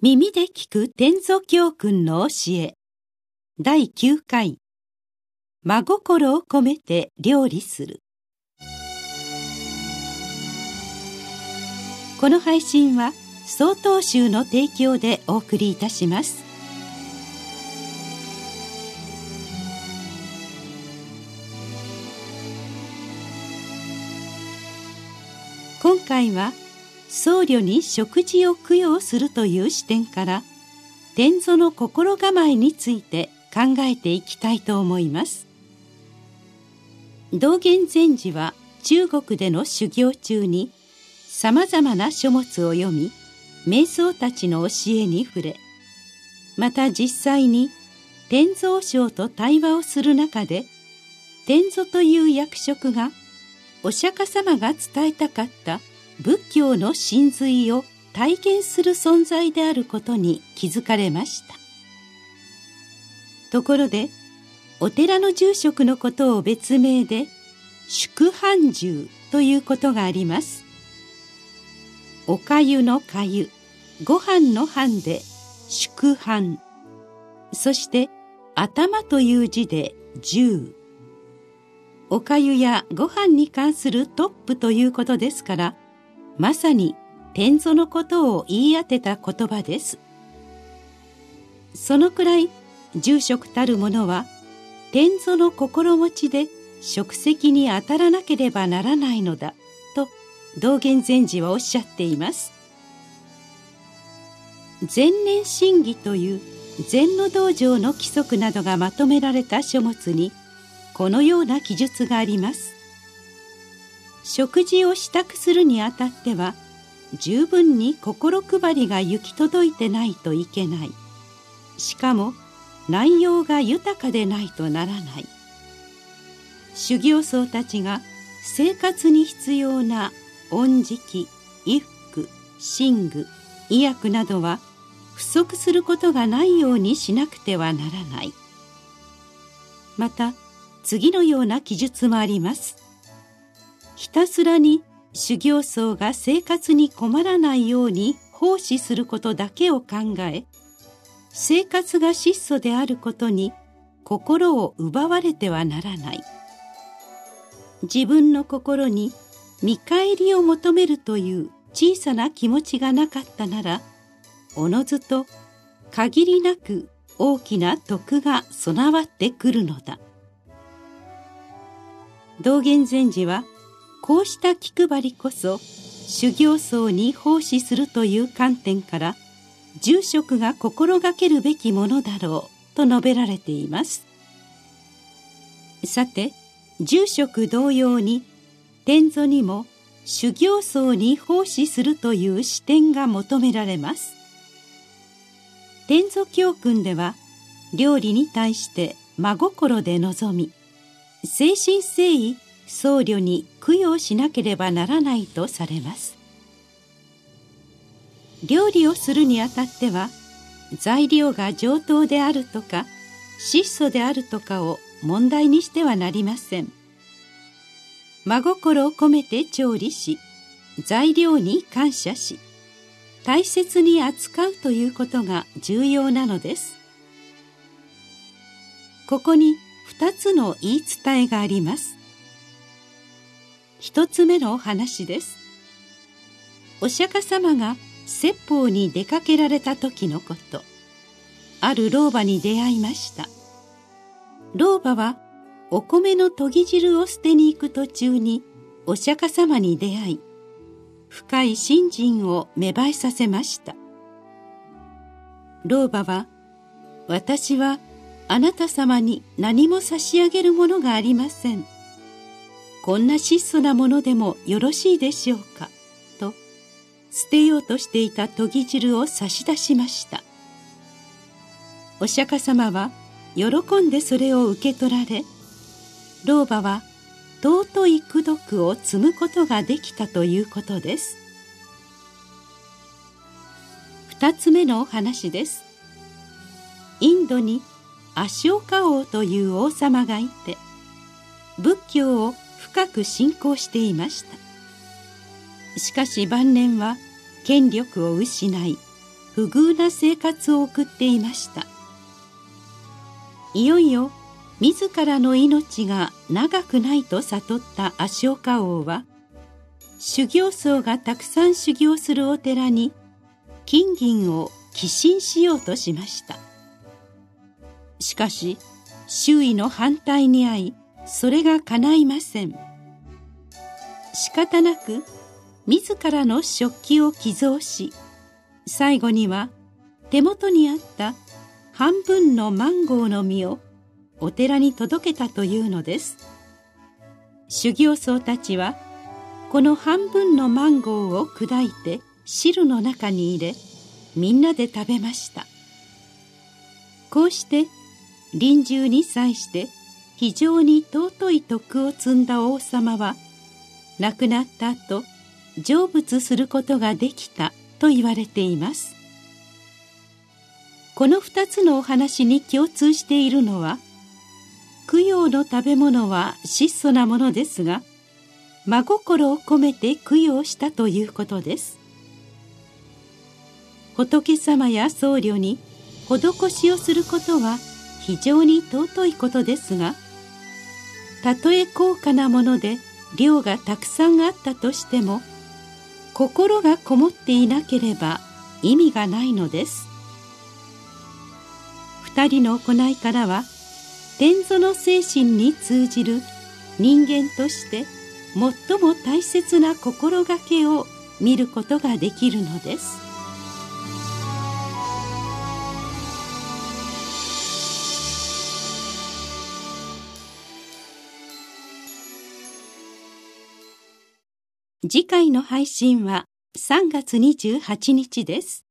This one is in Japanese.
耳で聞く天祖教訓の教え。第9回。真心を込めて料理する。この配信は曹洞宗の提供でお送りいたします。今回は「僧侶に食事を供養するという視点から天祖の心構えについて考えていきたいと思います。道元禅師は中国での修行中にさまざまな書物を読み瞑想たちの教えに触れまた実際に天蔵省と対話をする中で天祖という役職がお釈迦様が伝えたかった仏教の真髄を体験する存在であることに気づかれました。ところでお寺の住職のことを別名で宿飯住ということがあります。おかゆのかゆご飯の飯で宿飯。そして頭という字で十。おかゆやご飯に関するトップということですからまさに天祖のことを言い当てた言葉です。そのくらい住職たる者は天祖の心持ちで職責に当たらなければならないのだと道元禅師はおっしゃっています。前年審議という禅の道場の規則などがまとめられた書物にこのような記述があります。食事を支度するにあたっては十分に心配りが行き届いてないといけない。しかも内容が豊かでないとならない。修行僧たちが生活に必要な恩食衣服寝具医薬などは不足することがないようにしなくてはならない。また次のような記述もあります。ひたすらに修行僧が生活に困らないように奉仕することだけを考え生活が質素であることに心を奪われてはならない。自分の心に見返りを求めるという小さな気持ちがなかったならおのずと限りなく大きな徳が備わってくるのだ。道元禅師はこうした気配りこそ修行僧に奉仕するという観点から住職が心がけるべきものだろうと述べられています。さて住職同様に天祖にも修行僧に奉仕するという視点が求められます。天祖教訓では料理に対して真心で臨み誠心誠意僧侶に供養しなければならないとされます。料理をするにあたっては材料が上等であるとか質素であるとかを問題にしてはなりません。真心を込めて調理し材料に感謝し大切に扱うということが重要なのです。ここに2つの言い伝えがあります。一つ目のお話です。お釈迦様が説法に出かけられた時のこと。ある老婆に出会いました。老婆はお米の研ぎ汁を捨てに行く途中にお釈迦様に出会い深い信心を芽生えさせました。老婆は私はあなた様に何も差し上げるものがありません。こんな質素なものでもよろしいでしょうか」と捨てようとしていた研ぎ汁を差し出しました。お釈迦様は喜んでそれを受け取られ老婆は尊い功徳を積むことができたということです。二つ目のお話です。インドにアショカ王という王様がいて仏教を深く信仰していました。しかし晩年は権力を失い不遇な生活を送っていました。いよいよ自らの命が長くないと悟った足岡王は修行僧がたくさん修行するお寺に金銀を寄進しようとしました。しかし周囲の反対に遭いそれが叶いません。仕方なく自らの食器を寄贈し最後には手元にあった半分のマンゴーの実をお寺に届けたというのです。修行僧たちはこの半分のマンゴーを砕いて汁の中に入れみんなで食べました。こうして臨終に際して非常に尊い徳を積んだ王様は亡くなった後成仏することができたと言われています。この2つのお話に共通しているのは供養の食べ物は質素なものですが真心を込めて供養したということです。仏様や僧侶に施しをすることは非常に尊いことですがたとえ高価なもので量がたくさんあったとしても心がこもっていなければ意味がないのです。二人の行いからは天祖の精神に通じる人間として最も大切な心がけを見ることができるのです。次回の配信は3月28日です。